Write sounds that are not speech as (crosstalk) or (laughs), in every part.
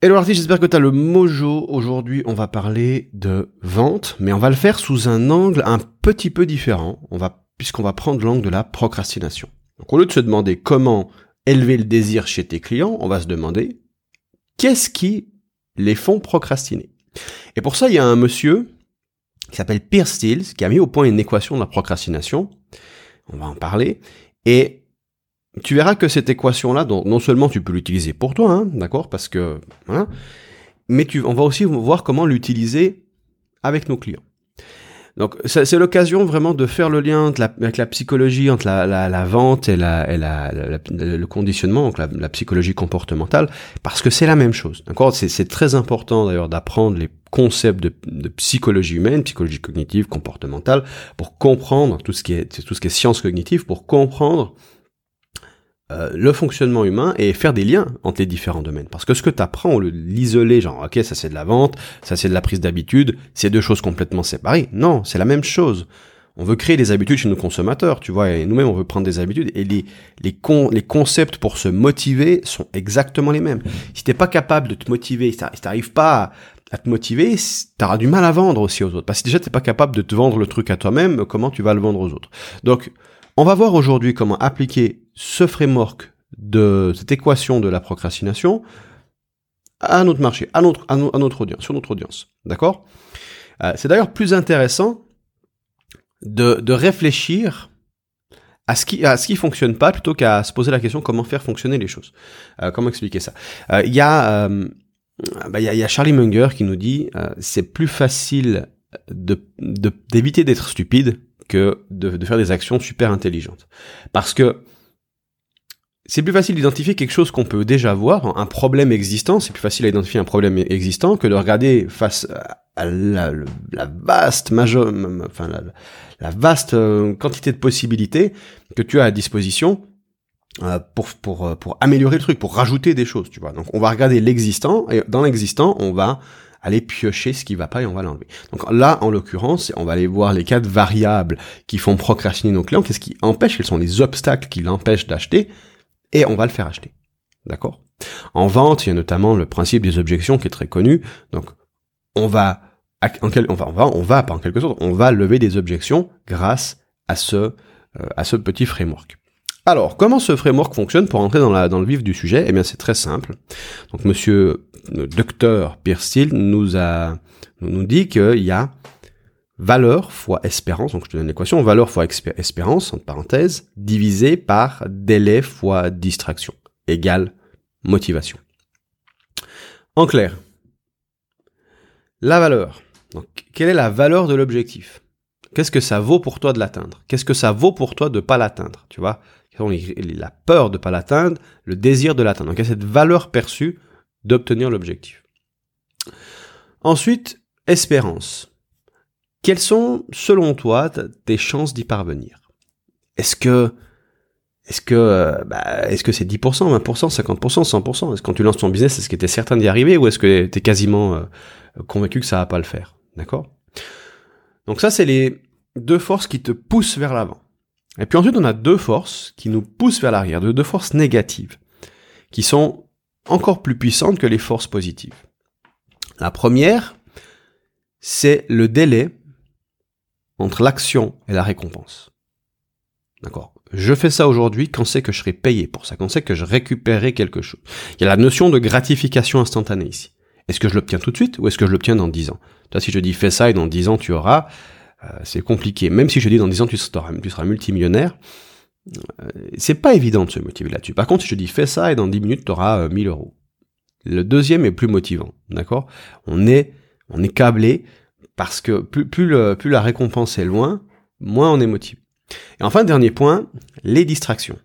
Hello artiste, j'espère que tu as le mojo. Aujourd'hui, on va parler de vente, mais on va le faire sous un angle un petit peu différent. On va, puisqu'on va prendre l'angle de la procrastination. Donc, au lieu de se demander comment élever le désir chez tes clients, on va se demander qu'est-ce qui les font procrastiner. Et pour ça, il y a un monsieur qui s'appelle Pierre Stills qui a mis au point une équation de la procrastination. On va en parler. Et tu verras que cette équation-là, non seulement tu peux l'utiliser pour toi, hein, d'accord, parce que, mais tu, on va aussi voir comment l'utiliser avec nos clients. Donc c'est l'occasion vraiment de faire le lien avec la psychologie, entre la, vente et, la, le conditionnement, donc la, psychologie comportementale, parce que c'est la même chose. D'accord C'est très important d'ailleurs d'apprendre les concepts de, de, psychologie humaine, psychologie cognitive, comportementale, pour comprendre tout ce qui est tout ce qui est science cognitive, pour comprendre euh, le fonctionnement humain et faire des liens entre les différents domaines. Parce que ce que tu apprends, on l'isoler, genre, ok, ça c'est de la vente, ça c'est de la prise d'habitude, c'est deux choses complètement séparées. Non, c'est la même chose. On veut créer des habitudes chez nos consommateurs, tu vois, et nous-mêmes on veut prendre des habitudes, et les, les, les concepts pour se motiver sont exactement les mêmes. Si t'es pas capable de te motiver, si t'arrives pas à, te motiver, t'auras du mal à vendre aussi aux autres. Parce que déjà t'es pas capable de te vendre le truc à toi-même, comment tu vas le vendre aux autres? Donc, on va voir aujourd'hui comment appliquer ce framework de cette équation de la procrastination à notre marché, à notre, à, notre audience, sur notre audience. D'accord? Euh, C'est d'ailleurs plus intéressant de, de réfléchir à ce qui à ce qui fonctionne pas plutôt qu'à se poser la question comment faire fonctionner les choses. Euh, comment expliquer ça? Euh, Il y a bah, il y, a, y, a Charlie Munger qui nous dit c'est plus facile de d'éviter d'être stupide que de, faire des actions super intelligentes. Parce que c'est plus facile d'identifier quelque chose qu'on peut déjà voir, un problème existant, c'est plus facile à identifier un problème existant que de regarder face à la, vaste major, enfin la, vaste euh, quantité de possibilités que tu as à disposition euh, pour, pour, euh, pour améliorer le truc, pour rajouter des choses, tu vois. Donc on va regarder l'existant, et dans l'existant, on va aller piocher ce qui va pas et on va l'enlever. Donc là, en l'occurrence, on va aller voir les quatre variables qui font procrastiner nos clients, qu'est-ce qui empêche, quels sont les obstacles qui l'empêchent d'acheter, et on va le faire acheter. D'accord? En vente, il y a notamment le principe des objections qui est très connu. Donc, on va, en quel, on va, on quelque sorte, on va lever des objections grâce à ce, euh, à ce petit framework. Alors, comment ce framework fonctionne pour entrer dans, le vif du sujet? Eh bien, c'est très simple. Donc, monsieur le docteur Pierre Steele nous a, nous dit qu'il y a valeur fois espérance, donc je te donne l'équation, valeur fois espérance, entre parenthèses, divisé par délai fois distraction, égale motivation. En clair, la valeur. Donc, quelle est la valeur de l'objectif? Qu'est-ce que ça vaut pour toi de l'atteindre? Qu'est-ce que ça vaut pour toi de pas l'atteindre? Tu vois? La peur de pas l'atteindre, le désir de l'atteindre? Donc il y a cette valeur perçue d'obtenir l'objectif. Ensuite, espérance. Quelles sont, selon toi, tes chances d'y parvenir? Est-ce que est-ce que euh, bah, est-ce que c'est 10%, 20%, 50%, 100% Est-ce que quand tu lances ton business, est-ce que tu es certain d'y arriver ou est-ce que tu es quasiment euh, convaincu que ça va pas le faire? D'accord? Donc ça, c'est les deux forces qui te poussent vers l'avant. Et puis ensuite, on a deux forces qui nous poussent vers l'arrière, deux forces négatives, qui sont encore plus puissantes que les forces positives. La première, c'est le délai entre l'action et la récompense. D'accord Je fais ça aujourd'hui quand c'est que je serai payé pour ça, quand c'est que je récupérerai quelque chose. Il y a la notion de gratification instantanée ici. Est-ce que je l'obtiens tout de suite ou est-ce que je l'obtiens dans 10 ans? Toi, si je dis fais ça et dans 10 ans tu auras, euh, c'est compliqué. Même si je dis dans 10 ans tu seras, multimillionnaire, euh, c'est pas évident de se motiver là-dessus. Par contre, si je dis fais ça et dans 10 minutes tu auras 1000 euros. Le deuxième est plus motivant, d'accord? On est on est câblé parce que plus plus, le, plus la récompense est loin, moins on est motivé. Et enfin, dernier point, les distractions.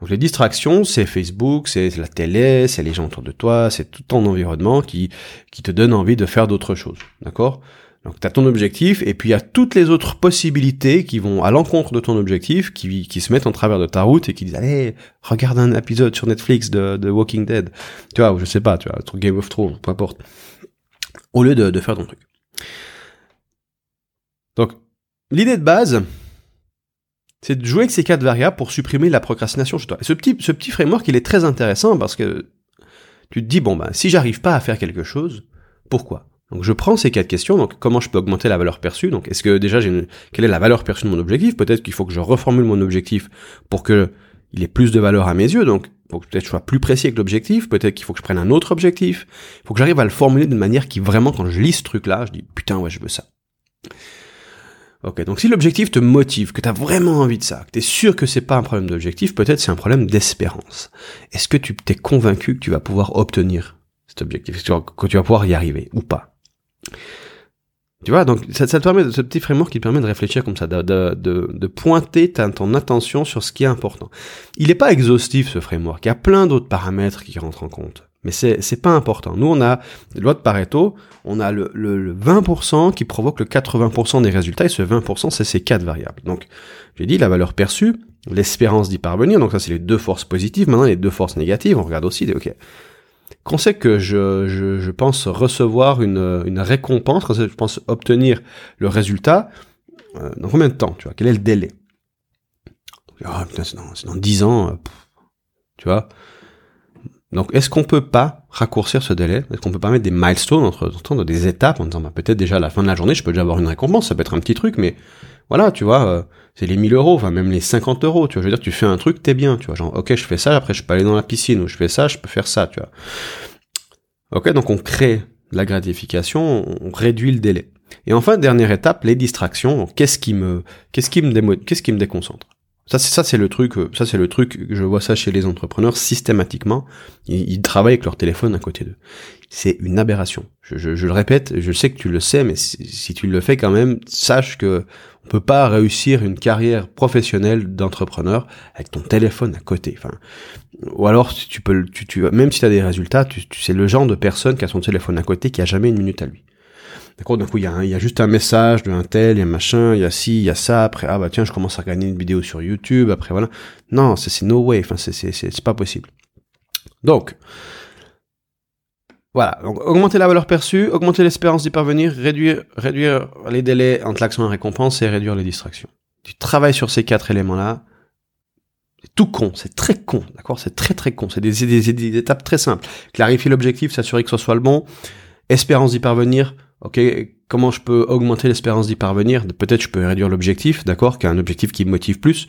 Donc les distractions, c'est Facebook, c'est la télé, c'est les gens autour de toi, c'est tout ton environnement qui qui te donne envie de faire d'autres choses, d'accord? Donc tu as ton objectif et puis il y a toutes les autres possibilités qui vont à l'encontre de ton objectif, qui, qui se mettent en travers de ta route et qui disent allez regarde un épisode sur Netflix de, de Walking Dead, tu vois, ou je sais pas, tu vois, Game of Thrones, peu importe, au lieu de, de faire ton truc. Donc l'idée de base, c'est de jouer avec ces quatre variables pour supprimer la procrastination chez toi. Et ce petit, ce petit framework, il est très intéressant parce que tu te dis, bon, ben, si j'arrive pas à faire quelque chose, pourquoi? Donc je prends ces quatre questions. Donc comment je peux augmenter la valeur perçue? Donc est-ce que déjà quelle est la valeur perçue de mon objectif? Peut-être qu'il faut que je reformule mon objectif pour que il ait plus de valeur à mes yeux. Donc faut que peut-être je sois plus précis avec l'objectif. Peut-être qu'il faut que je prenne un autre objectif. Il faut que j'arrive à le formuler d'une manière qui vraiment quand je lis ce truc-là, je dis putain ouais je veux ça. Ok, donc si l'objectif te motive, que tu as vraiment envie de ça, que tu es sûr que c'est pas un problème d'objectif, peut-être c'est un problème d'espérance. Est-ce que tu t'es convaincu que tu vas pouvoir obtenir cet objectif, que tu vas pouvoir y arriver ou pas? Tu vois, donc ça, te permet, ce petit framework qui te permet de réfléchir comme ça, de, de, de, pointer ton attention sur ce qui est important. Il n'est pas exhaustif ce framework, il y a plein d'autres paramètres qui rentrent en compte. Mais c'est, c'est pas important. Nous, on a, loi de Pareto, on a le, le, 20% qui provoque le 80% des résultats, et ce 20%, c'est ces quatre variables. Donc, j'ai dit la valeur perçue, l'espérance d'y parvenir, donc ça, c'est les deux forces positives. Maintenant, les deux forces négatives, on regarde aussi, ok. Quand c'est que je, je, pense recevoir une, une récompense, quand je pense obtenir le résultat, euh, dans combien de temps, tu vois? Quel est le délai? Ah, putain, c'est dans, c'est dans 10 ans, euh, tu vois? Donc, est-ce qu'on peut pas raccourcir ce délai? Est-ce qu'on peut pas mettre des milestones entre temps, des étapes en disant bah, peut-être déjà à la fin de la journée, je peux déjà avoir une récompense, ça peut être un petit truc, mais voilà, tu vois, euh, c'est les 1000 euros, enfin même les 50 euros, tu vois, je veux dire, tu fais un truc, t'es bien, tu vois, genre ok, je fais ça, après je peux aller dans la piscine, ou je fais ça, je peux faire ça, tu vois. Ok, donc on crée la gratification, on réduit le délai. Et enfin, dernière étape, les distractions. Qu'est-ce qui me, qu'est-ce qui me qu'est-ce qui me déconcentre? Ça, c'est ça, c'est le truc. Euh, ça, c'est le truc. Je vois ça chez les entrepreneurs systématiquement. Ils, travaillent avec leur téléphone à côté d'eux. C'est une aberration. Je, je, je, le répète. Je sais que tu le sais, mais si, tu le fais quand même, sache que peut pas réussir une carrière professionnelle d'entrepreneur avec ton téléphone à côté. Enfin, ou alors tu peux, tu, tu même si tu as des résultats, tu, tu c'est le genre de personne qui a son téléphone à côté qui a jamais une minute à lui. D'accord D'un coup, il y, a il y a juste un message de un tel, il y a machin, il y a ci, il y a ça. Après, ah bah tiens, je commence à gagner une vidéo sur YouTube. Après, voilà. Non, c'est no way. Enfin, c'est pas possible. Donc, voilà. Donc, augmenter la valeur perçue, augmenter l'espérance d'y parvenir, réduire, réduire les délais entre l'action et la récompense et réduire les distractions. Tu travailles sur ces quatre éléments-là. C'est tout con, c'est très con, d'accord? C'est très très con. C'est des, étapes très simples. Clarifier l'objectif, s'assurer que ce soit le bon, espérance d'y parvenir, ok, comment je peux augmenter l'espérance d'y parvenir? Peut-être je peux réduire l'objectif, d'accord, qu'un objectif qui me motive plus.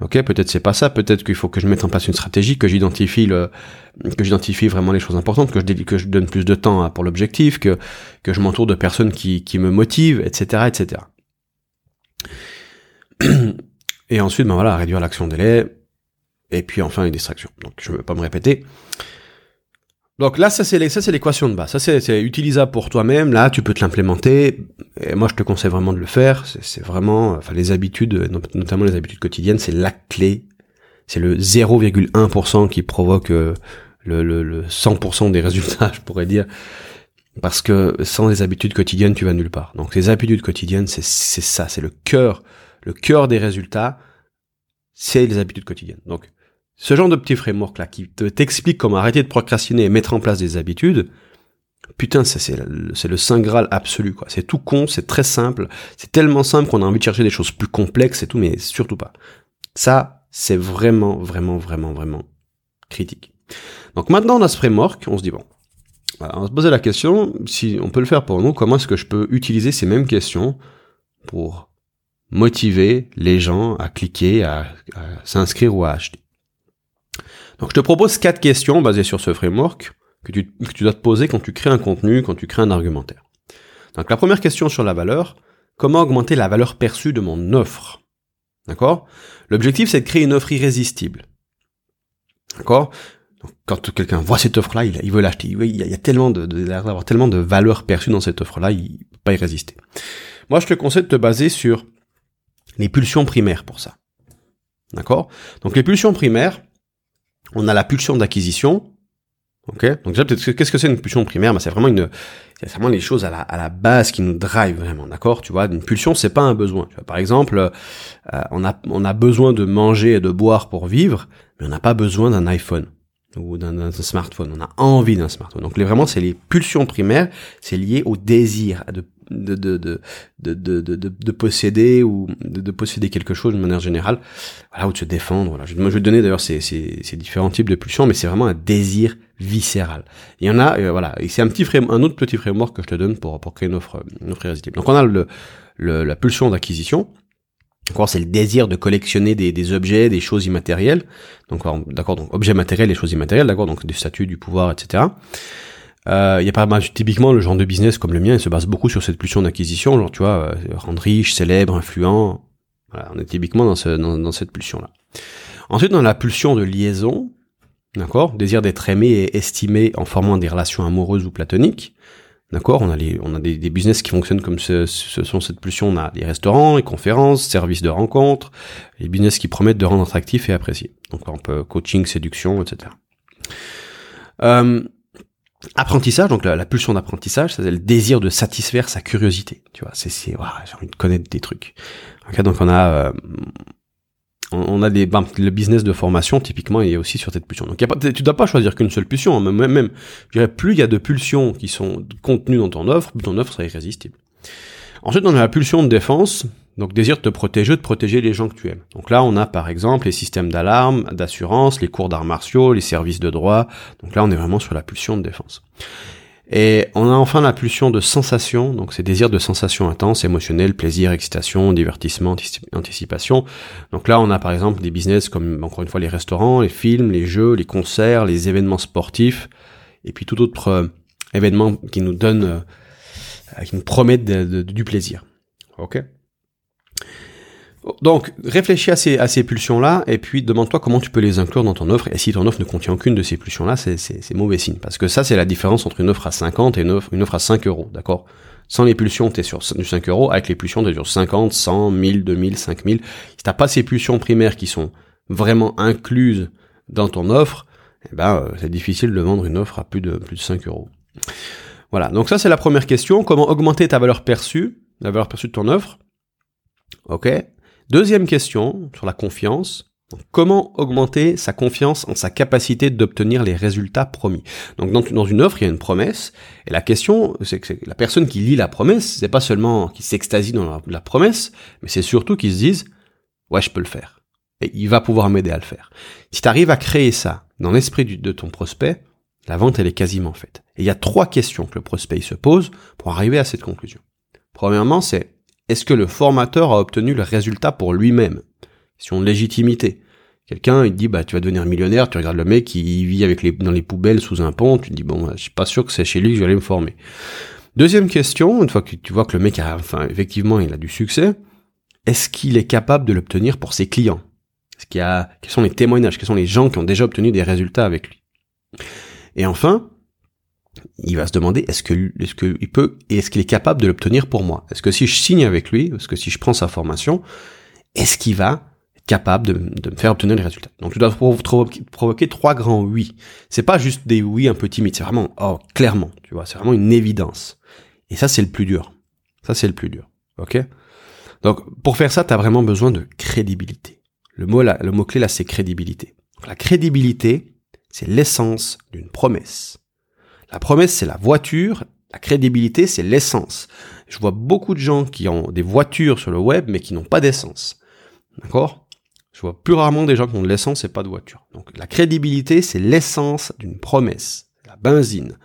Ok, peut-être c'est pas ça. Peut-être qu'il faut que je mette en place une stratégie, que j'identifie le, que j'identifie vraiment les choses importantes, que je donne plus de temps pour l'objectif, que que je m'entoure de personnes qui qui me motivent, etc., etc. Et ensuite, ben voilà, réduire l'action délai, et puis enfin les distractions. Donc je ne vais pas me répéter. Donc là, ça c'est l'équation de base. Ça c'est utilisable pour toi-même. Là, tu peux te l'implémenter. Et moi, je te conseille vraiment de le faire. C'est vraiment, enfin, les habitudes, notamment les habitudes quotidiennes, c'est la clé. C'est le 0,1% qui provoque euh, le, le, le 100% des résultats, (laughs) je pourrais dire. Parce que sans les habitudes quotidiennes, tu vas nulle part. Donc les habitudes quotidiennes, c'est ça, c'est le cœur, le cœur des résultats, c'est les habitudes quotidiennes. Donc ce genre de petit framework là qui t'explique comment arrêter de procrastiner et mettre en place des habitudes, putain, c'est le, saint graal absolu quoi. C'est tout con, c'est très simple, c'est tellement simple qu'on a envie de chercher des choses plus complexes et tout, mais surtout pas. Ça, c'est vraiment, vraiment, vraiment, vraiment critique. Donc maintenant on a ce framework, on se dit bon, on se poser la question si on peut le faire pour nous. Comment est-ce que je peux utiliser ces mêmes questions pour motiver les gens à cliquer, à s'inscrire ou à acheter? Donc je te propose quatre questions basées sur ce framework que tu, que tu dois te poser quand tu crées un contenu, quand tu crées un argumentaire. Donc la première question sur la valeur, comment augmenter la valeur perçue de mon offre? D'accord? L'objectif c'est de créer une offre irrésistible. D'accord? Quand quelqu'un voit cette offre-là, il, veut l'acheter. Il, y a tellement de, d'avoir tellement de valeur perçue dans cette offre-là, il peut pas y résister. Moi, je te conseille de te baser sur les pulsions primaires pour ça. D'accord? Donc les pulsions primaires, on a la pulsion d'acquisition. Ok, donc déjà peut-être qu'est-ce que c'est une pulsion primaire? Bah, c'est vraiment une, c'est vraiment les choses à la, à la base qui nous drive vraiment, d'accord? Tu vois, une pulsion c'est pas un besoin. Tu vois, par exemple, euh, on a on a besoin de manger et de boire pour vivre, mais on n'a pas besoin d'un iPhone ou d'un smartphone. On a envie d'un smartphone. Donc les, vraiment c'est les pulsions primaires, c'est lié au désir de de, de, de, de, de, de, posséder ou de, posséder quelque chose de manière générale, voilà, ou de se défendre. Voilà. Je vais te donner d'ailleurs ces, ces, ces différents types de pulsions, mais c'est vraiment un désir viscéral. Il y en a, euh, voilà, et c'est un petit frame, un autre petit framework que je te donne pour, pour créer une offre, une offre irrésistible. Donc on a le, le la pulsion d'acquisition, D'accord, c'est le désir de collectionner des, des, objets, des choses immatérielles. Donc, d'accord, donc objets matériels et choses immatérielles, d'accord, donc des statuts, du pouvoir, etc. Euh, il y a pas mal, typiquement le genre de business comme le mien, il se base beaucoup sur cette pulsion d'acquisition, genre tu vois, euh, rendre riche, célèbre, influent. Voilà, on est typiquement dans, ce, dans, dans cette pulsion-là. Ensuite, dans la pulsion de liaison, d'accord, désir d'être aimé et estimé en formant des relations amoureuses ou platoniques. D'accord, on a les, on a des, des, business qui fonctionnent comme ce, ce, sont cette pulsion. On a les restaurants, les conférences, services de rencontres, les business qui promettent de rendre attractif et apprécié. Donc on peut coaching, séduction, etc. Euh, apprentissage, donc la, pulsion d'apprentissage, c'est le désir de satisfaire sa curiosité. Tu vois, c'est, c'est, j'ai envie de connaître des trucs. Okay, donc on a, euh, on, a des, ben, le business de formation typiquement il est aussi sur cette pulsion. Donc y a pas, tu dois pas choisir qu'une seule pulsion. Hein, même, même, je dirais, plus il y a de pulsions qui sont contenues dans ton offre, plus ton offre sera irrésistible. Ensuite, on a la pulsion de défense. Donc désir de te protéger, de protéger les gens que tu aimes. Donc là, on a par exemple les systèmes d'alarme, d'assurance, les cours d'arts martiaux, les services de droit. Donc là, on est vraiment sur la pulsion de défense. Et on a enfin la pulsion de sensation, donc c'est désir de sensation intense, émotionnel, plaisir, excitation, divertissement, anticipation. Donc là, on a par exemple des business comme encore une fois les restaurants, les films, les jeux, les concerts, les événements sportifs, et puis tout autre euh, événement qui nous donne, euh, qui nous promettent du plaisir. Ok? Donc, réfléchis à ces, pulsions-là, et puis demande-toi comment tu peux les inclure dans ton offre, et si ton offre ne contient aucune de ces pulsions-là, c'est mauvais signe, parce que ça, c'est la différence entre une offre à 50 et une offre, à 5 euros, d'accord? Sans les pulsions, t'es sur du 5 euros, avec les pulsions, t'es sur 50, 100, 1000, 2000, 5000. Si t'as pas ces pulsions primaires qui sont vraiment incluses dans ton offre, eh ben, euh, c'est difficile de vendre une offre à plus de, plus de 5 euros. Voilà, donc ça, c'est la première question, comment augmenter ta valeur perçue, la valeur perçue de ton offre? Ok Deuxième question sur la confiance. Comment augmenter sa confiance en sa capacité d'obtenir les résultats promis? Donc dans, une offre, il y a une promesse, et la question, c'est que la personne qui lit la promesse, c'est pas seulement qui s'extasie dans la, promesse, mais c'est surtout qu'ils se disent, ouais, je peux le faire, et il va pouvoir m'aider à le faire. Si tu arrives à créer ça dans l'esprit de ton prospect, la vente elle est quasiment faite. Et il y a trois questions que le prospect se pose pour arriver à cette conclusion. Premièrement, c'est est-ce que le formateur a obtenu le résultat pour lui-même? Question de légitimité. Quelqu'un, il dit, bah, tu vas devenir millionnaire, tu regardes le mec, qui vit avec les, dans les poubelles sous un pont, tu te dis, bon, je suis pas sûr que c'est chez lui que je vais aller me former. Deuxième question, une fois que tu vois que le mec a, enfin, effectivement, il a du succès, est-ce qu'il est capable de l'obtenir pour ses clients? Est-ce qu'il a, quels sont les témoignages? Quels sont les gens qui ont déjà obtenu des résultats avec lui? Et enfin, il va se demander est-ce que est-ce qu'il peut et est-ce qu'il est capable de l'obtenir pour moi? Est-ce que si je signe avec lui, est-ce que si je prends sa formation, est-ce qu'il va être capable de, me faire obtenir les résultats? Donc tu dois provoquer, trois grands oui. C'est pas juste des oui un peu timides, c'est vraiment oh clairement, tu vois, c'est vraiment une évidence. Et ça c'est le plus dur. Ça c'est le plus dur. OK? Donc pour faire ça, tu as vraiment besoin de crédibilité. Le mot là, le mot clé là c'est crédibilité. La crédibilité, c'est l'essence d'une promesse. La promesse, c'est la voiture. La crédibilité, c'est l'essence. Je vois beaucoup de gens qui ont des voitures sur le web, mais qui n'ont pas d'essence. D'accord? Je vois plus rarement des gens qui ont de l'essence et pas de voiture. Donc la crédibilité, c'est l'essence d'une promesse. La benzine.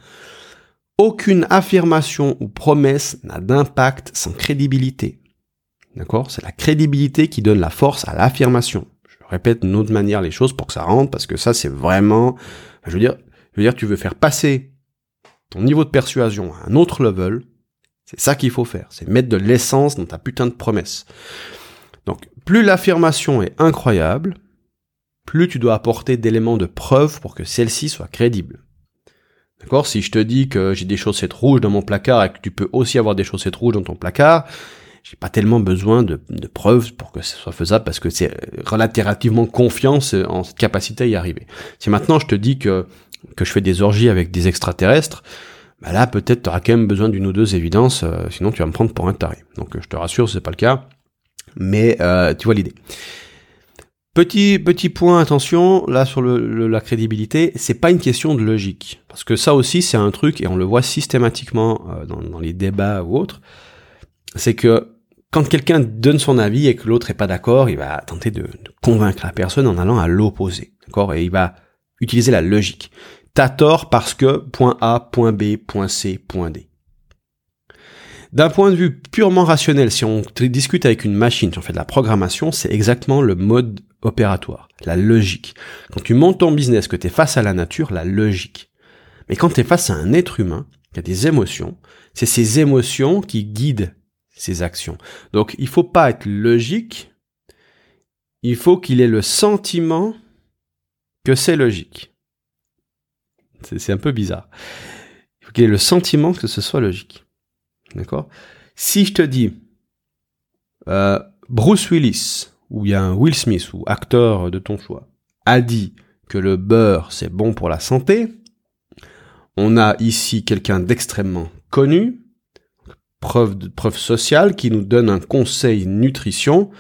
Aucune affirmation ou promesse n'a d'impact sans crédibilité. D'accord? C'est la crédibilité qui donne la force à l'affirmation. Je répète d'une autre manière les choses pour que ça rentre, parce que ça, c'est vraiment... Je veux dire, je veux dire, tu veux faire passer ton niveau de persuasion à un autre level, c'est ça qu'il faut faire. C'est mettre de l'essence dans ta putain de promesse. Donc, plus l'affirmation est incroyable, plus tu dois apporter d'éléments de preuve pour que celle-ci soit crédible. D'accord? Si je te dis que j'ai des chaussettes rouges dans mon placard et que tu peux aussi avoir des chaussettes rouges dans ton placard, j'ai pas tellement besoin de, preuves pour que ce soit faisable parce que c'est relativement confiance en cette capacité à y arriver. Si maintenant je te dis que que je fais des orgies avec des extraterrestres, bah là peut-être tu auras quand même besoin d'une ou deux évidences, euh, sinon tu vas me prendre pour un taré. Donc je te rassure, c'est pas le cas, mais euh, tu vois l'idée. Petit petit point attention là sur la crédibilité, c'est pas une question de logique parce que ça aussi c'est un truc et on le voit systématiquement euh, dans, les débats ou autres. c'est que quand quelqu'un donne son avis et que l'autre est pas d'accord, il va tenter de, convaincre la personne en allant à l'opposé, d'accord? Et il va utiliser la logique. T'as tort parce que A, B, C, D. D'un point de vue purement rationnel, si on discute avec une machine, si on fait de la programmation, c'est exactement le mode opératoire, la logique. Quand tu montes ton business, que tu es face à la nature, la logique. Mais quand tu es face à un être humain, qui a des émotions, c'est ces émotions qui guident ses actions. Donc il faut pas être logique, il faut qu'il ait le sentiment que c'est logique. C'est un peu bizarre. Il faut qu'il ait le sentiment que ce soit logique? D'accord? Si je te dis euh, Bruce Willis, ou un Will Smith, ou acteur de ton choix, a dit que le beurre c'est bon pour la santé, on a ici quelqu'un d'extrêmement connu, preuve, de, preuve sociale, qui nous donne un conseil nutrition.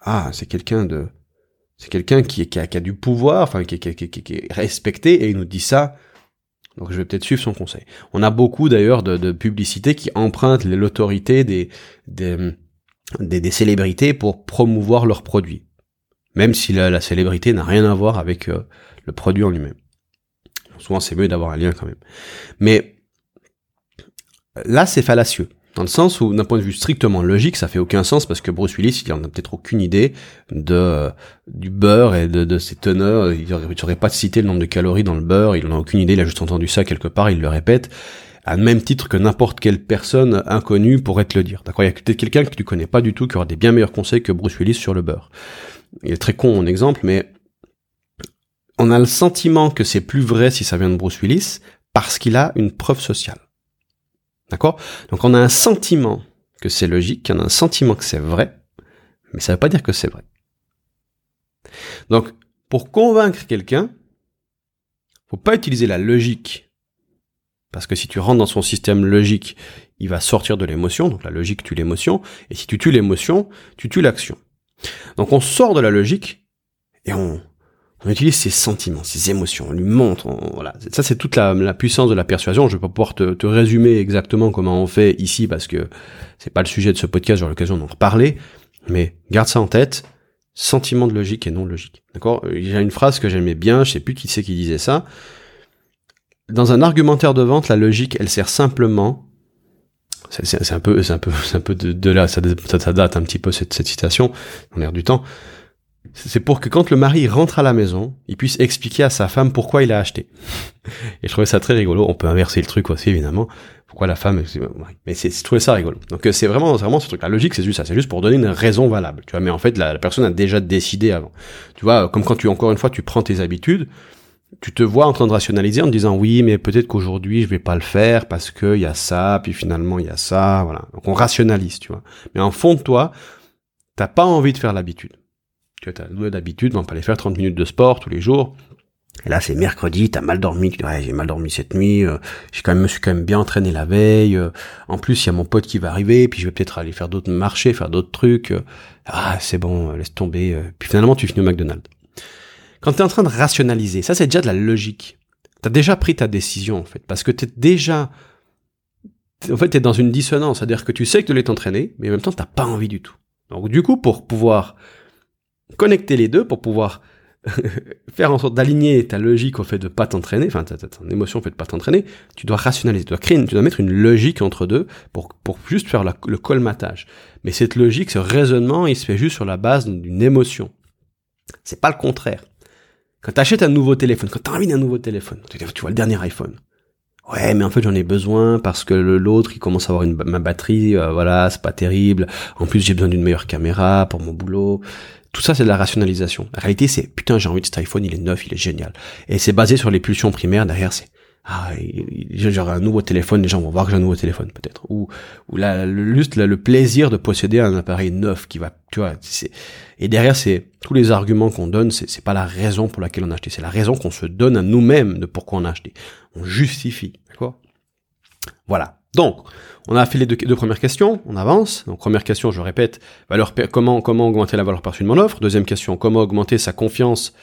Ah, c'est quelqu'un de, c'est quelqu'un qui, qui, a, qui, a, du pouvoir, enfin qui, est respecté, et il nous dit ça. Donc je vais peut-être suivre son conseil. On a beaucoup d'ailleurs de, publicités qui empruntent l'autorité des, des, célébrités pour promouvoir leurs produits, même si la, la célébrité n'a rien à voir avec euh, le produit en lui-même. Souvent c'est mieux d'avoir un lien quand même. Mais là c'est fallacieux. Dans le sens où, d'un point de vue strictement logique, ça fait aucun sens parce que Bruce Willis, il en a peut-être aucune idée de du beurre et de, de ses teneurs. Il n'aurait pas cité le nombre de calories dans le beurre. Il en a aucune idée. Il a juste entendu ça quelque part. Il le répète à même titre que n'importe quelle personne inconnue pourrait te le dire. D'accord? Il y a peut-être quelqu'un que tu connais pas du tout qui aura des bien meilleurs conseils que Bruce Willis sur le beurre. Il est très con en exemple, mais on a le sentiment que c'est plus vrai si ça vient de Bruce Willis parce qu'il a une preuve sociale. D'accord? Donc on a un sentiment que c'est logique, on a un sentiment que c'est vrai, mais ça ne veut pas dire que c'est vrai. Donc, pour convaincre quelqu'un, faut pas utiliser la logique. Parce que si tu rentres dans son système logique, il va sortir de l'émotion, donc la logique tue l'émotion, et si tu tues l'émotion, tu tues l'action. Donc on sort de la logique, et on, on utilise ses sentiments, ses émotions, on lui montre, voilà. Ça c'est toute la, puissance de la persuasion. Je vais pas pouvoir te, résumer exactement comment on fait ici parce que c'est pas le sujet de ce podcast, j'aurai l'occasion d'en reparler. Mais garde ça en tête, sentiment de logique et non logique. D'accord? Il y a une phrase que j'aimais bien, je sais plus qui c'est qui disait ça. Dans un argumentaire de vente, la logique, elle sert simplement c'est un peu, c'est un peu, c'est un peu (laughs) de, là, ça, ça, date un petit peu cette, cette citation, en l'air du temps c'est pour que quand le mari rentre à la maison, il puisse expliquer à sa femme pourquoi il a acheté. Et je trouvais ça très rigolo. On peut inverser le truc aussi, évidemment. Pourquoi la femme, mais c'est, je trouvais ça rigolo. Donc euh, c'est vraiment, vraiment ce truc. La logique, c'est juste ça. C'est juste pour donner une raison valable. Tu vois, mais en fait, la, personne a déjà décidé avant. Tu vois, comme quand tu, encore une fois, tu prends tes habitudes, tu te vois en train de rationaliser en te disant oui, mais peut-être qu'aujourd'hui je vais pas le faire parce que il y a ça, puis finalement il y a ça, voilà. Donc on rationalise, tu vois. Mais en fond de toi, t'as pas envie de faire l'habitude tu as d'habitude, on peut aller faire 30 minutes de sport tous les jours. Et là, c'est mercredi, t'as mal dormi, ouais, j'ai mal dormi cette nuit, euh, j'ai quand même, me suis quand même bien entraîné la veille. Euh, en plus, il y a mon pote qui va arriver, puis je vais peut-être aller faire d'autres marchés, faire d'autres trucs. Euh, ah, c'est bon, laisse tomber. Puis finalement, tu finis au McDonald's. Quand t'es en train de rationaliser, ça c'est déjà de la logique. T'as déjà pris ta décision en fait, parce que t'es déjà, en fait, t'es dans une dissonance, c'est-à-dire que tu sais que tu l'es entraîné, mais en même temps, t'as pas envie du tout. Donc du coup, pour pouvoir connecter les deux pour pouvoir (laughs) faire en sorte d'aligner ta logique au fait de pas t'entraîner, enfin ta, ton émotion au fait de pas t'entraîner, tu dois rationaliser, tu dois créer, tu dois mettre une logique entre deux pour pour juste faire le colmatage. Mais cette logique, ce raisonnement, il se fait juste sur la base d'une émotion. C'est pas le contraire. Quand tu un nouveau téléphone, quand tu as envie d'un nouveau téléphone, tu vois le dernier iPhone. Ouais, mais en fait j'en ai besoin parce que l'autre il commence à avoir une, ma batterie, euh, voilà, c'est pas terrible. En plus j'ai besoin d'une meilleure caméra pour mon boulot. Tout ça, c'est de la rationalisation. La réalité, c'est putain, j'ai envie de cet iPhone, il est neuf, il est génial. Et c'est basé sur les pulsions primaires. Derrière, c'est ah, j'aurai un nouveau téléphone, les gens vont voir que j'ai un nouveau téléphone peut-être. Ou, ou là, le, juste le plaisir de posséder un appareil neuf qui va, tu vois. Et derrière, c'est tous les arguments qu'on donne, c'est pas la raison pour laquelle on a acheté, c'est la raison qu'on se donne à nous-mêmes de pourquoi on a acheté. On justifie, d'accord? Voilà. Donc, on a fait les deux, premières questions, on avance. Donc, première question, je répète, valeur, comment, comment augmenter la valeur perçue de mon offre. Deuxième question, comment augmenter sa confiance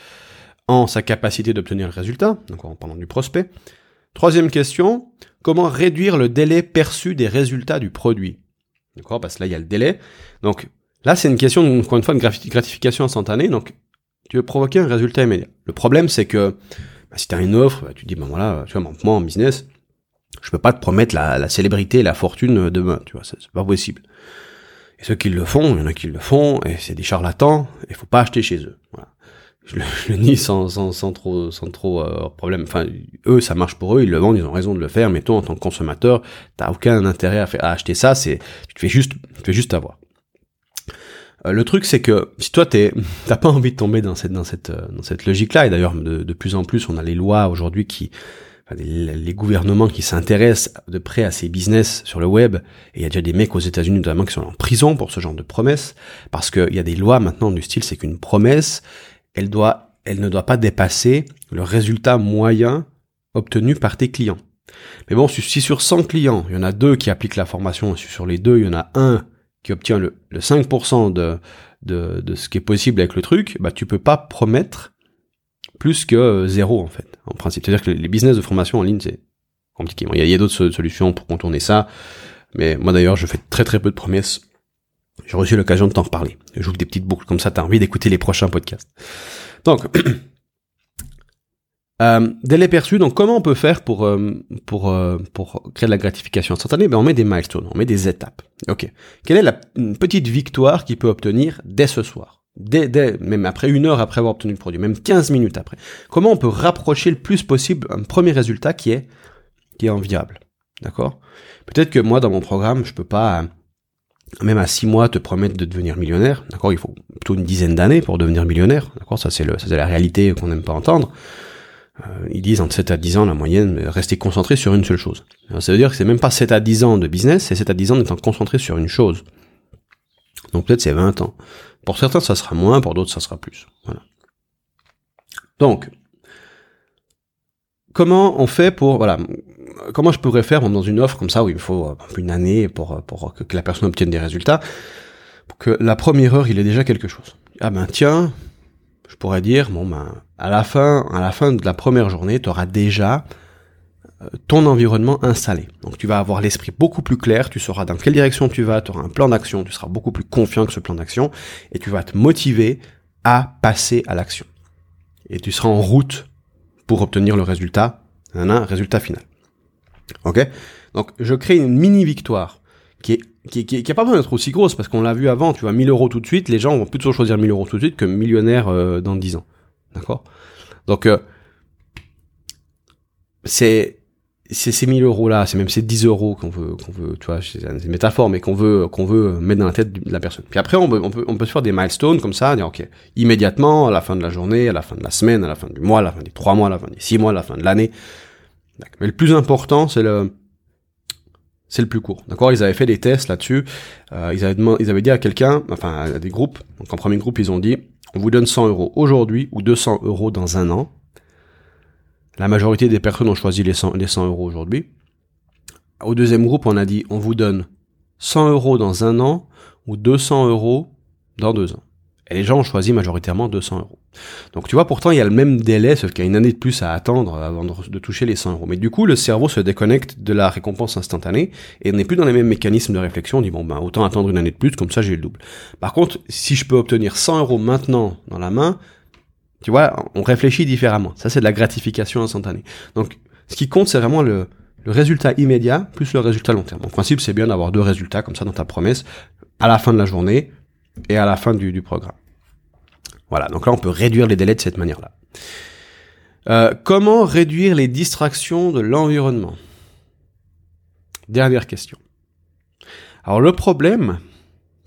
en sa capacité d'obtenir le résultat, donc en parlant du prospect. Troisième question, comment réduire le délai perçu des résultats du produit? D'accord Parce que là, il y a le délai. Donc là, c'est une question, encore une fois, de gratification instantanée. Donc, tu veux provoquer un résultat immédiat. Le problème, c'est que bah, si tu as une offre, bah, tu dis, ben voilà, tu vois, moi en business, je peux pas te promettre la, célébrité, la fortune demain, tu vois, c'est pas possible. Et ceux qui le font, il y en a qui le font, et c'est des charlatans, il faut pas acheter chez eux. Voilà. Je le, je le nie sans, sans, sans trop, sans trop euh, problème. Enfin, eux, ça marche pour eux, ils le vendent, ils ont raison de le faire. Mais toi, en tant que consommateur, t'as aucun intérêt à, faire, à acheter ça. C'est, tu te fais juste, tu te fais juste avoir. Euh, le truc, c'est que si toi, t'es, (laughs) t'as pas envie de tomber dans cette, dans cette, euh, dans cette logique-là, et d'ailleurs, de, de plus en plus, on a les lois aujourd'hui qui, les, gouvernements qui s'intéressent de près à ces business sur le web, et il y a déjà des mecs aux États-Unis notamment qui sont en prison pour ce genre de promesses, parce qu'il y a des lois maintenant du style, c'est qu'une promesse, elle doit, elle ne doit pas dépasser le résultat moyen obtenu par tes clients. Mais bon, si sur 100 clients, il y en a deux qui appliquent la formation, et sur les deux, il y en a un qui obtient le, 5% de, de, de ce qui est possible avec le truc, bah tu peux pas promettre plus que euh, zéro en fait, en principe. C'est-à-dire que les business de formation en ligne, c'est compliqué. il y a, d'autres solutions pour contourner ça, mais moi d'ailleurs, je fais très très peu de promesses. J'ai reçu l'occasion de t'en reparler. J'ouvre des petites boucles comme ça, t'as envie d'écouter les prochains podcasts. Donc, (clears throat) euh, délai perçu, donc comment on peut faire pour euh, pour euh, pour créer de la gratification instantanée? Ben on met des milestones, on met des étapes. Ok. Quelle est la petite victoire qu'il peut obtenir dès ce soir? Dès, même après une heure après avoir obtenu le produit, même 15 minutes après. Comment on peut rapprocher le plus possible un premier résultat qui est, qui est enviable? D'accord? Peut-être que moi, dans mon programme, je peux pas, même à 6 mois, te promettre de devenir millionnaire. D'accord? Il faut plutôt une dizaine d'années pour devenir millionnaire. D'accord? Ça, c'est la réalité qu'on n'aime pas entendre. Euh, ils disent entre 7 à 10 ans, la moyenne, rester concentré sur une seule chose. ça veut dire que c'est même pas 7 à 10 ans de business, c'est 7 à 10 ans d'étant concentré sur une chose. Donc peut-être c'est 20 ans. Pour certains, ça sera moins, pour d'autres, ça sera plus. Voilà. Donc, comment on fait pour, voilà, comment je pourrais faire dans une offre comme ça où il me faut une année pour, pour que, la personne obtienne des résultats, pour que la première heure, il ait déjà quelque chose. Ah ben tiens, je pourrais dire, bon ben, à la fin, à la fin de la première journée, tu auras déjà ton environnement installé. Donc tu vas avoir l'esprit beaucoup plus clair, tu sauras dans quelle direction tu vas, tu auras un plan d'action, tu seras beaucoup plus confiant que ce plan d'action, et tu vas te motiver à passer à l'action. Et tu seras en route pour obtenir le résultat, un résultat final. Ok Donc je crée une mini victoire qui est qui, qui, qui a pas besoin d'être aussi grosse parce qu'on l'a vu avant, tu vois 1000 euros tout de suite, les gens vont plutôt choisir 1000 euros tout de suite que millionnaire euh, dans 10 ans. D'accord? Donc euh, c'est c'est ces 1000 euros là, c'est même ces 10 euros qu'on veut, qu'on veut, tu vois, c'est une métaphore, mais qu'on veut, qu'on veut mettre dans la tête de la personne. Puis après, on peut, on peut, on peut se faire des milestones comme ça, dire ok, immédiatement, à la fin de la journée, à la fin de la semaine, à la fin du mois, à la fin des trois mois, à la fin des six mois, à la fin de l'année. Mais le plus important, c'est le, c'est le plus court. D'accord? Ils avaient fait des tests là-dessus. Euh, ils, avaient ils avaient dit à quelqu'un, enfin à des groupes. Donc en premier groupe, ils ont dit, on vous donne 100 euros aujourd'hui ou 200 euros dans un an. La majorité des personnes ont choisi les 100, les 100 euros aujourd'hui. Au deuxième groupe, on a dit on vous donne 100 euros dans un an ou 200 euros dans deux ans. Et les gens ont choisi majoritairement 200 euros. Donc tu vois, pourtant il y a le même délai, sauf qu'il y a une année de plus à attendre avant de, toucher les 100 euros. Mais du coup, le cerveau se déconnecte de la récompense instantanée et n'est plus dans les mêmes mécanismes de réflexion. On dit bon ben autant attendre une année de plus, comme ça j'ai le double. Par contre, si je peux obtenir 100 euros maintenant dans la main, tu vois, on réfléchit différemment. Ça, c'est de la gratification instantanée. Donc, ce qui compte, c'est vraiment le, résultat immédiat plus le résultat long terme. En principe, c'est bien d'avoir deux résultats comme ça dans ta promesse à la fin de la journée et à la fin du, programme. Voilà, donc là, on peut réduire les délais de cette manière-là. Euh, comment réduire les distractions de l'environnement? Dernière question. Alors le problème,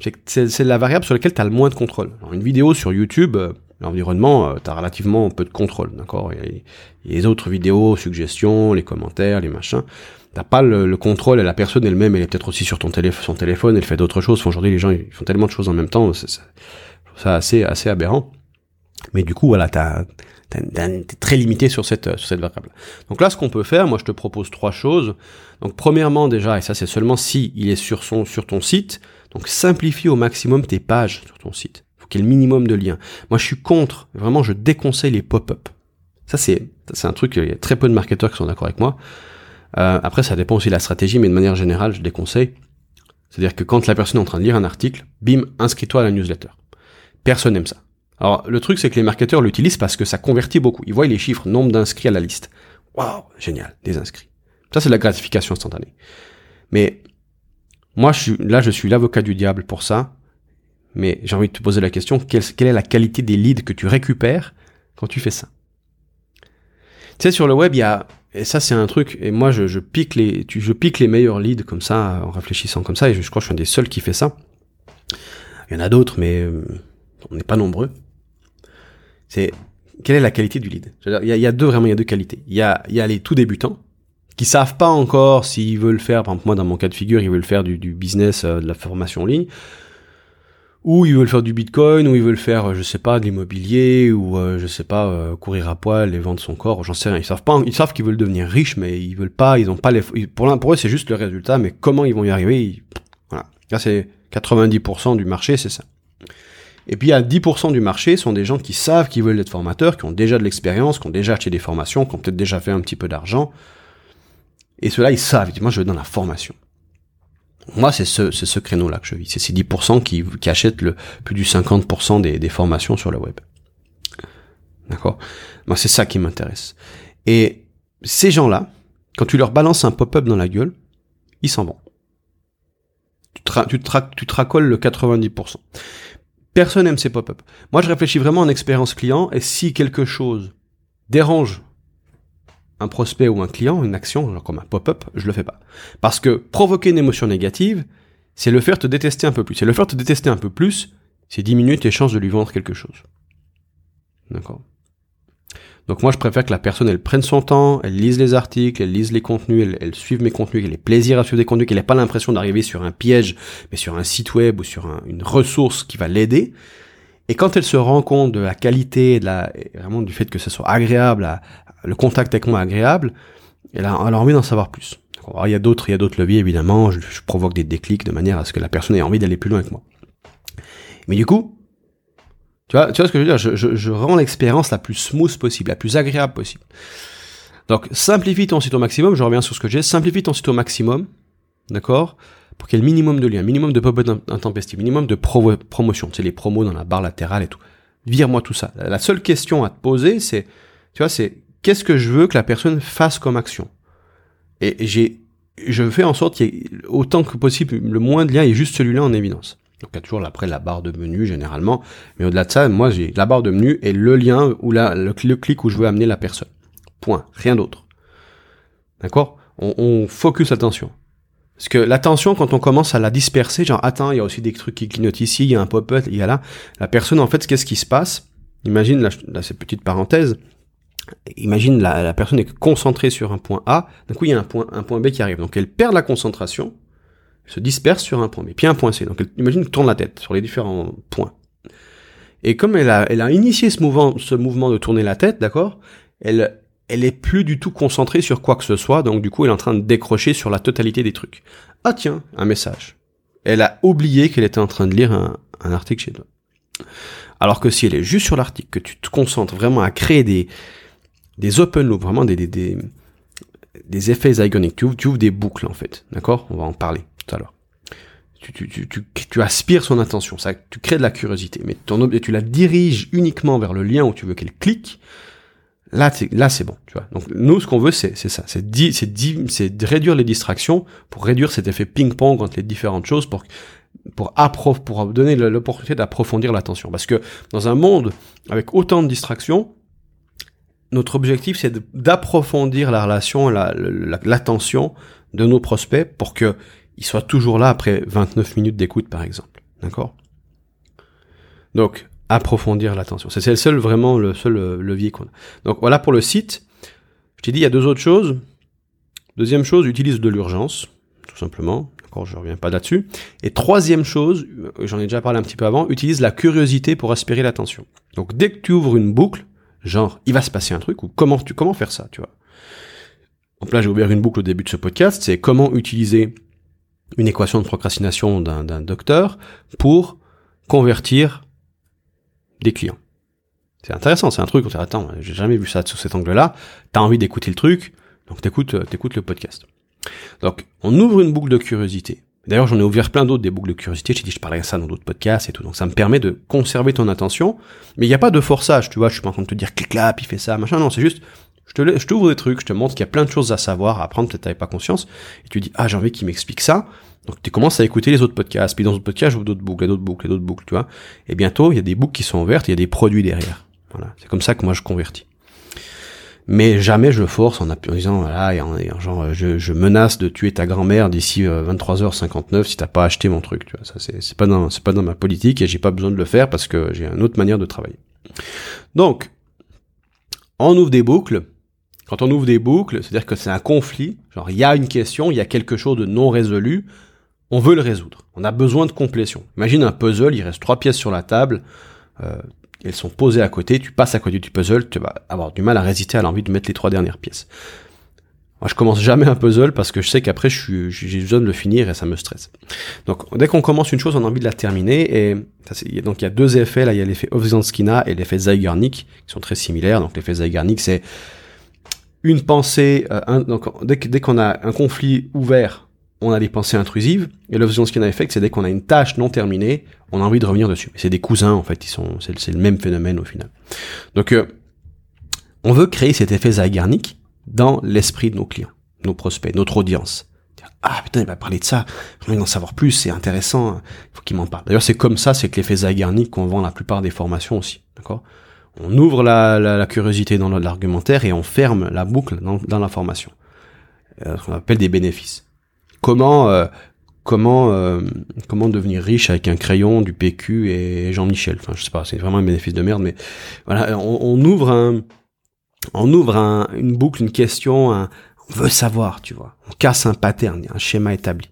c'est que c'est la variable sur laquelle tu as le moins de contrôle. une vidéo sur YouTube, euh, l'environnement, euh, tu as relativement peu de contrôle, d'accord? Les autres vidéos, suggestions, les commentaires, les machins, t'as pas le, contrôle et la personne elle-même, elle est peut-être aussi sur ton téléphone, son téléphone, elle fait d'autres choses. Aujourd'hui, les gens ils font tellement de choses en même temps, ça assez assez aberrant. Mais du coup, voilà, t'as t'es très limité sur cette sur cette variable. Donc là, ce qu'on peut faire, moi, je te propose trois choses. Donc, premièrement, déjà, et ça, c'est seulement si il est sur son sur ton site. Donc, simplifie au maximum tes pages sur ton site qu'il minimum de liens. Moi, je suis contre, vraiment, je déconseille les pop-up. Ça, c'est, c'est un truc, il y a très peu de marketeurs qui sont d'accord avec moi. Euh, après, ça dépend aussi de la stratégie, mais de manière générale, je déconseille. C'est-à-dire que quand la personne est en train de lire un article, bim, inscris-toi à la newsletter. Personne n'aime ça. Alors, le truc, c'est que les marketeurs l'utilisent parce que ça convertit beaucoup. Ils voient les chiffres, nombre d'inscrits à la liste. Waouh, génial, des inscrits. Ça, c'est la gratification instantanée. Mais, moi, je suis, là, je suis l'avocat du diable pour ça. Mais j'ai envie de te poser la question, quelle, est la qualité des leads que tu récupères quand tu fais ça? Tu sais, sur le web, il y a, et ça, c'est un truc, et moi, je, je pique les, je pique les meilleurs leads comme ça, en réfléchissant comme ça, et je, je crois que je suis un des seuls qui fait ça. Il y en a d'autres, mais euh, on n'est pas nombreux. C'est, quelle est la qualité du lead? Il y, a, deux, vraiment, il y a deux qualités. Il y a, y a les tout débutants, qui savent pas encore s'ils veulent faire, par exemple, moi, dans mon cas de figure, ils veulent faire du, du business, euh, de la formation en ligne ou ils veulent faire du bitcoin, ou ils veulent faire, euh, je sais pas, de l'immobilier, ou euh, je sais pas, euh, courir à poil et vendre son corps, j'en sais rien. Ils savent pas, ils savent qu'ils veulent devenir riches, mais ils veulent pas, ils ont pas les, pour, pour eux c'est juste le résultat, mais comment ils vont y arriver, voilà. Là c'est 90% du marché, c'est ça. Et puis il y a 10% du marché sont des gens qui savent qu'ils veulent être formateurs, qui ont déjà de l'expérience, qui ont déjà acheté des formations, qui ont peut-être déjà fait un petit peu d'argent. Et ceux-là, ils savent, moi je veux dans la formation. Moi, c'est ce, ce créneau-là que je vis. C'est ces 10% qui, qui achètent le, plus du 50% des, des formations sur le web. D'accord? Moi, c'est ça qui m'intéresse. Et ces gens-là, quand tu leur balances un pop-up dans la gueule, ils s'en vont. Tu, tra tu, tra tu te racoles le 90%. Personne n'aime ces pop-up. Moi, je réfléchis vraiment en expérience client, et si quelque chose dérange un prospect ou un client, une action, comme un pop-up, je le fais pas. Parce que provoquer une émotion négative, c'est le faire te détester un peu plus. C'est le faire te détester un peu plus, c'est diminuer tes chances de lui vendre quelque chose. D'accord? Donc moi, je préfère que la personne, elle prenne son temps, elle lise les articles, elle lise les contenus, elle, elle suive mes contenus, qu'elle ait plaisir à suivre des contenus, qu'elle n'ait pas l'impression d'arriver sur un piège, mais sur un site web ou sur une ressource qui va l'aider. Et quand elle se rend compte de la qualité, de la, vraiment du fait que ce soit agréable à, le contact avec moi agréable, elle a, elle a envie d'en savoir plus. Alors, il y a d'autres, il y a d'autres leviers évidemment. Je, je, provoque des déclics de manière à ce que la personne ait envie d'aller plus loin avec moi. Mais du coup, tu vois, tu vois ce que je veux dire? Je, je, je rends l'expérience la plus smooth possible, la plus agréable possible. Donc, simplifie ton site au maximum. Je reviens sur ce que j'ai. Simplifie ton site au maximum, d'accord? Pour qu'il y ait le minimum de liens, minimum de pop-up intempestifs, minimum de pro promotion. Tu sais, les promos dans la barre latérale et tout. Vire-moi tout ça. La seule question à te poser, c'est, tu vois, c'est qu'est-ce que je veux que la personne fasse comme action? Et j'ai, je fais en sorte qu'il y ait autant que possible le moins de liens et juste celui-là en évidence. Donc il y a toujours après la barre de menu généralement, mais au-delà de ça, moi j'ai la barre de menu et le lien ou la, le, clic où je veux amener la personne. Point, rien d'autre. D'accord? On, on focus attention. Parce que l'attention, quand on commence à la disperser, genre, attends, il y a aussi des trucs qui clignotent ici, il y a un pop-up, il y a là. La personne, en fait, qu'est-ce qui se passe? Imagine, là, là cette petite parenthèse, imagine la, la, personne est concentrée sur un point A, d'un coup il y a un point, un point B qui arrive. Donc elle perd la concentration, se disperse sur un point B, puis un point C. Donc imagine tourne la tête sur les différents points. Et comme elle a, elle a initié ce mouvement, ce mouvement de tourner la tête, d'accord, elle, elle est plus du tout concentrée sur quoi que ce soit, donc du coup elle est en train de décrocher sur la totalité des trucs. Ah tiens, un message. Elle a oublié qu'elle était en train de lire un, un article chez toi. Alors que si elle est juste sur l'article, que tu te concentres vraiment à créer des, des open loops, vraiment des, des, des, des effets zygoniques. Tu ouvres des boucles en fait, d'accord? On va en parler tout à l'heure. Tu, tu, tu, tu, aspires son attention, ça, tu crées de la curiosité, mais ton, tu la diriges uniquement vers le lien où tu veux qu'elle clique. Là, là, c'est bon, tu vois. Donc nous, ce qu'on veut, c'est ça, c'est de réduire les distractions pour réduire cet effet ping-pong entre les différentes choses, pour pour pour donner l'opportunité d'approfondir l'attention. Parce que dans un monde avec autant de distractions, notre objectif, c'est d'approfondir la relation, l'attention la, de nos prospects pour qu'ils soient toujours là après 29 minutes d'écoute, par exemple. D'accord? Donc, approfondir l'attention. C'est le seul, vraiment, le seul euh, levier qu'on a. Donc, voilà pour le site. Je t'ai dit, il y a deux autres choses. Deuxième chose, utilise de l'urgence, tout simplement. D'accord, je reviens pas là-dessus. Et troisième chose, euh, j'en ai déjà parlé un petit peu avant, utilise la curiosité pour aspirer l'attention. Donc, dès que tu ouvres une boucle, genre il va se passer un truc ou comment tu comment faire ça, tu vois? Donc là, j'ai ouvert une boucle au début de ce podcast, c'est comment utiliser une équation de procrastination d'un docteur pour convertir des clients. C'est intéressant, c'est un truc, on dit, attends, j'ai jamais vu ça sous cet angle-là, t'as envie d'écouter le truc, donc t'écoutes, t'écoutes le podcast. Donc, on ouvre une boucle de curiosité. D'ailleurs, j'en ai ouvert plein d'autres, des boucles de curiosité. J'ai dit, je parlerai de ça dans d'autres podcasts et tout. Donc, ça me permet de conserver ton attention. Mais il n'y a pas de forçage, tu vois. Je suis pas en train de te dire clic là, puis fais ça, machin. Non, c'est juste, je t'ouvre des trucs, je te montre qu'il y a plein de choses à savoir, à apprendre, peut-être t'avais pas conscience. Et tu dis, ah, j'ai envie qu'il m'explique ça. Donc, tu commences à écouter les autres podcasts. Puis dans d'autres podcasts, j'ouvre d'autres boucles, d'autres boucles, d'autres boucles, tu vois. Et bientôt, il y a des boucles qui sont ouvertes, il y a des produits derrière. Voilà. C'est comme ça que moi, je convertis mais jamais je force en, disant voilà genre je, je, menace de tuer ta grand-mère d'ici 23h59 euh, si t'as pas acheté mon truc tu vois ça c'est pas dans c'est pas dans ma politique et j'ai pas besoin de le faire parce que j'ai une autre manière de travailler donc on ouvre des boucles quand on ouvre des boucles c'est-à-dire que c'est un conflit genre il y a une question il y a quelque chose de non résolu on veut le résoudre on a besoin de complétion imagine un puzzle il reste trois pièces sur la table euh, elles sont posées à côté, tu passes à côté du puzzle, tu vas avoir du mal à résister à l'envie de mettre les trois dernières pièces. Moi, je commence jamais un puzzle parce que je sais qu'après, j'ai besoin de le finir et ça me stresse. Donc, dès qu'on commence une chose, on a envie de la terminer. Et donc, il y a deux effets. Là, il y a l'effet Ovzanskina et l'effet Zeigarnik, qui sont très similaires. Donc, l'effet Zeigarnik, c'est une pensée. Euh, donc, dès, dès qu'on a un conflit ouvert on a des pensées intrusives, et l'obsession effect, c'est dès qu'on a une tâche non terminée, on a envie de revenir dessus. C'est des cousins, en fait, ils sont, c'est le même phénomène au final. Donc, euh, on veut créer cet effet Zeigarnik dans l'esprit de nos clients, nos prospects, notre audience. Ah putain, il va parler de ça, j'ai envie d'en savoir plus, c'est intéressant, il faut qu'il m'en parle. D'ailleurs, c'est comme ça, c'est que l'effet Zeigarnik qu'on vend la plupart des formations aussi, d'accord? On ouvre la, curiosité dans l'argumentaire et on ferme la boucle dans, la formation. Euh, ce qu'on appelle des bénéfices comment euh, comment euh, comment devenir riche avec un crayon, du PQ et Jean-Michel? Enfin, je sais pas, c'est vraiment un bénéfice de merde, mais voilà, on, ouvre un on ouvre un, une boucle, une question, on veut savoir, tu vois. On casse un pattern, un schéma établi.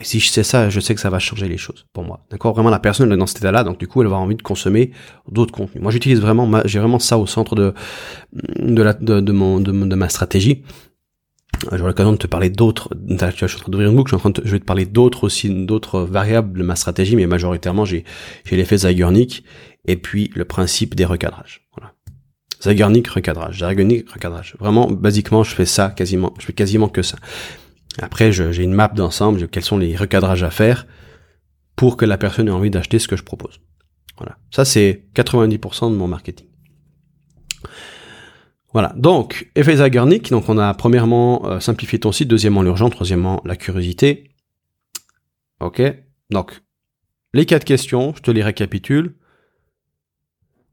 Si je sais ça, je sais que ça va changer les choses pour moi. D'accord? Vraiment, la personne est dans cet état-là, donc du coup, elle va avoir envie de consommer d'autres contenus. Moi, j'utilise vraiment, j'ai vraiment ça au centre de de, la, de, mon de, ma stratégie. J'aurai l'occasion de te parler d'autres. Je suis en train d'ouvrir une boucle. Je, suis en train de, je vais te parler d'autres aussi, d'autres variables de ma stratégie, mais majoritairement j'ai j'ai l'effet Zeigarnik et puis le principe des recadrages. Voilà. Recadrage, Zeigarnik recadrage. Vraiment, basiquement, je fais ça quasiment. Je fais quasiment que ça. Après, j'ai une map d'ensemble. Quels sont les recadrages à faire pour que la personne ait envie d'acheter ce que je propose. Voilà. Ça, c'est 90% de mon marketing. Voilà, donc effet Zeigarnik, donc on a premièrement euh, simplifié ton site, deuxièmement l'urgent, troisièmement la curiosité. Ok, donc les quatre questions, je te les récapitule.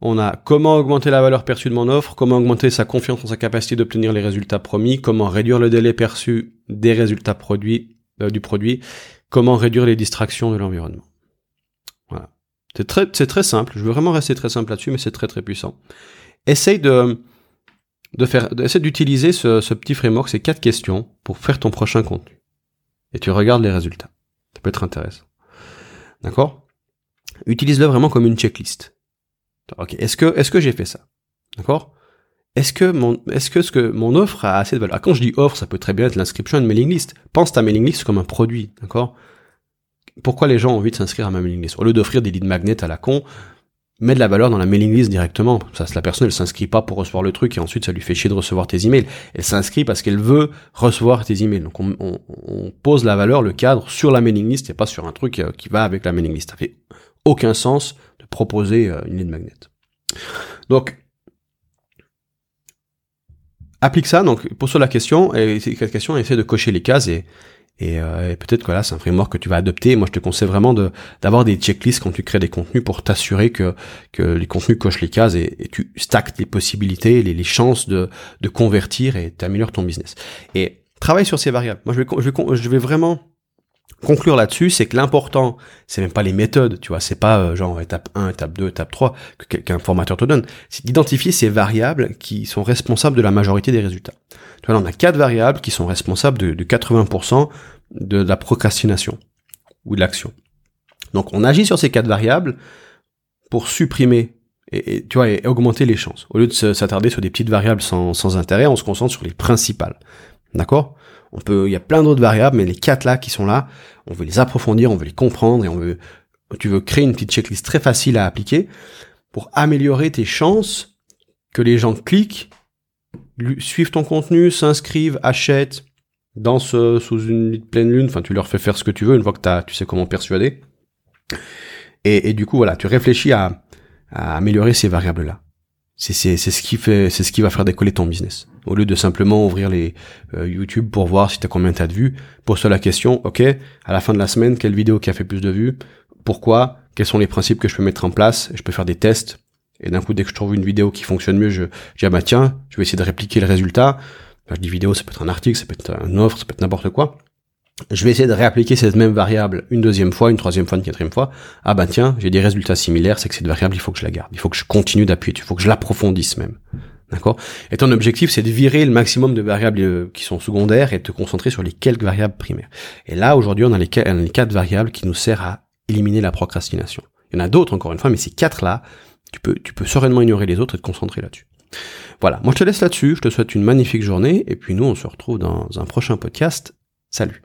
On a comment augmenter la valeur perçue de mon offre, comment augmenter sa confiance en sa capacité d'obtenir les résultats promis, comment réduire le délai perçu des résultats produits euh, du produit, comment réduire les distractions de l'environnement. Voilà. C'est très, simple. Je veux vraiment rester très simple là-dessus, mais c'est très très puissant. Essaye de, de faire, d'essayer d'utiliser ce, ce, petit framework, ces quatre questions, pour faire ton prochain contenu. Et tu regardes les résultats. Ça peut être intéressant. D'accord? Utilise-le vraiment comme une checklist. Ok, est-ce que, est-ce que j'ai fait ça? D'accord? Est-ce que mon, est-ce que ce que mon offre a assez de valeur? Ah, Quand je dis offre, ça peut très bien être l'inscription à une mailing list. Pense ta mailing list comme un produit, d'accord? Pourquoi les gens ont envie de s'inscrire à ma mailing list? Au lieu d'offrir des leads magnets à la con, mets de la valeur dans la mailing list directement. Ça, la personne, elle s'inscrit pas pour recevoir le truc et ensuite ça lui fait chier de recevoir tes emails. Elle s'inscrit parce qu'elle veut recevoir tes emails. Donc on, pose la valeur, le cadre sur la mailing list et pas sur un truc euh, qui va avec la mailing list. Ça fait aucun sens proposer euh, une ligne magnet. Donc applique ça. Donc pose-toi la question et cette question, essaie de cocher les cases et euh, et, peut-être que là, c'est un framework que tu vas adopter. Moi, je te conseille vraiment d'avoir des checklists quand tu crées des contenus pour t'assurer que que les contenus cochent les cases et, tu stacks les possibilités, les, les chances de de convertir et t'améliores ton business. Et travaille sur ces variables. Moi, je vais, je vais vraiment conclure là-dessus, c'est que l'important, c'est même pas les méthodes, tu vois, c'est pas euh, genre étape 1, étape 2, étape 3 que qu'un formateur te donne, c'est d'identifier ces variables qui sont responsables de la majorité des résultats. Tu vois, là, on a quatre variables qui sont responsables de, 80% de la procrastination ou de l'action. Donc, on agit sur ces quatre variables pour supprimer et, tu vois, et augmenter les chances. Au lieu de s'attarder sur des petites variables sans, sans intérêt, on se concentre sur les principales. D'accord? On peut, il y a plein d'autres variables, mais les quatre là qui sont là, on veut les approfondir, on veut les comprendre et on veut, tu veux créer une petite checklist très facile à appliquer pour améliorer tes chances que les gens cliquent, suivent ton contenu, s'inscrivent, achètent, danse euh, sous une pleine lune, enfin tu leur fais faire ce que tu veux une fois que t'as, tu sais comment persuader. Et, du coup voilà, tu réfléchis à, à améliorer ces variables-là. C'est, c'est, c'est ce qui fait, c'est ce qui va faire décoller ton business. Au lieu de simplement ouvrir les euh, YouTube pour voir si t'as combien t'as de vues, pose-toi la question, ok, à la fin de la semaine, quelle vidéo qui a fait plus de vues, pourquoi, quels sont les principes que je peux mettre en place, je peux faire des tests, et d'un coup, dès que je trouve une vidéo qui fonctionne mieux, je, ah bah tiens, je vais essayer de répliquer le résultat. Enfin, je dis vidéo, ça peut être un article, ça peut être une offre, ça peut être n'importe quoi. Je vais essayer de réappliquer cette même variable une deuxième fois, une troisième fois, une quatrième fois. Ah bah tiens, j'ai des résultats similaires, c'est que cette variable, il faut que je la garde. Il faut que je continue d'appuyer, il faut que je l'approfondisse même. D'accord? Et ton objectif, c'est de virer le maximum de variables euh, qui sont secondaires et de te concentrer sur les quelques variables primaires. Et là, aujourd'hui, on a les, quatre variables qui nous servent à éliminer la procrastination. Il y en a d'autres, encore une fois, mais ces quatre-là, tu peux, tu peux sereinement ignorer les autres et te concentrer là-dessus. Voilà, moi je te laisse là-dessus, je te souhaite une magnifique journée, et puis nous on se retrouve dans un prochain podcast. Salut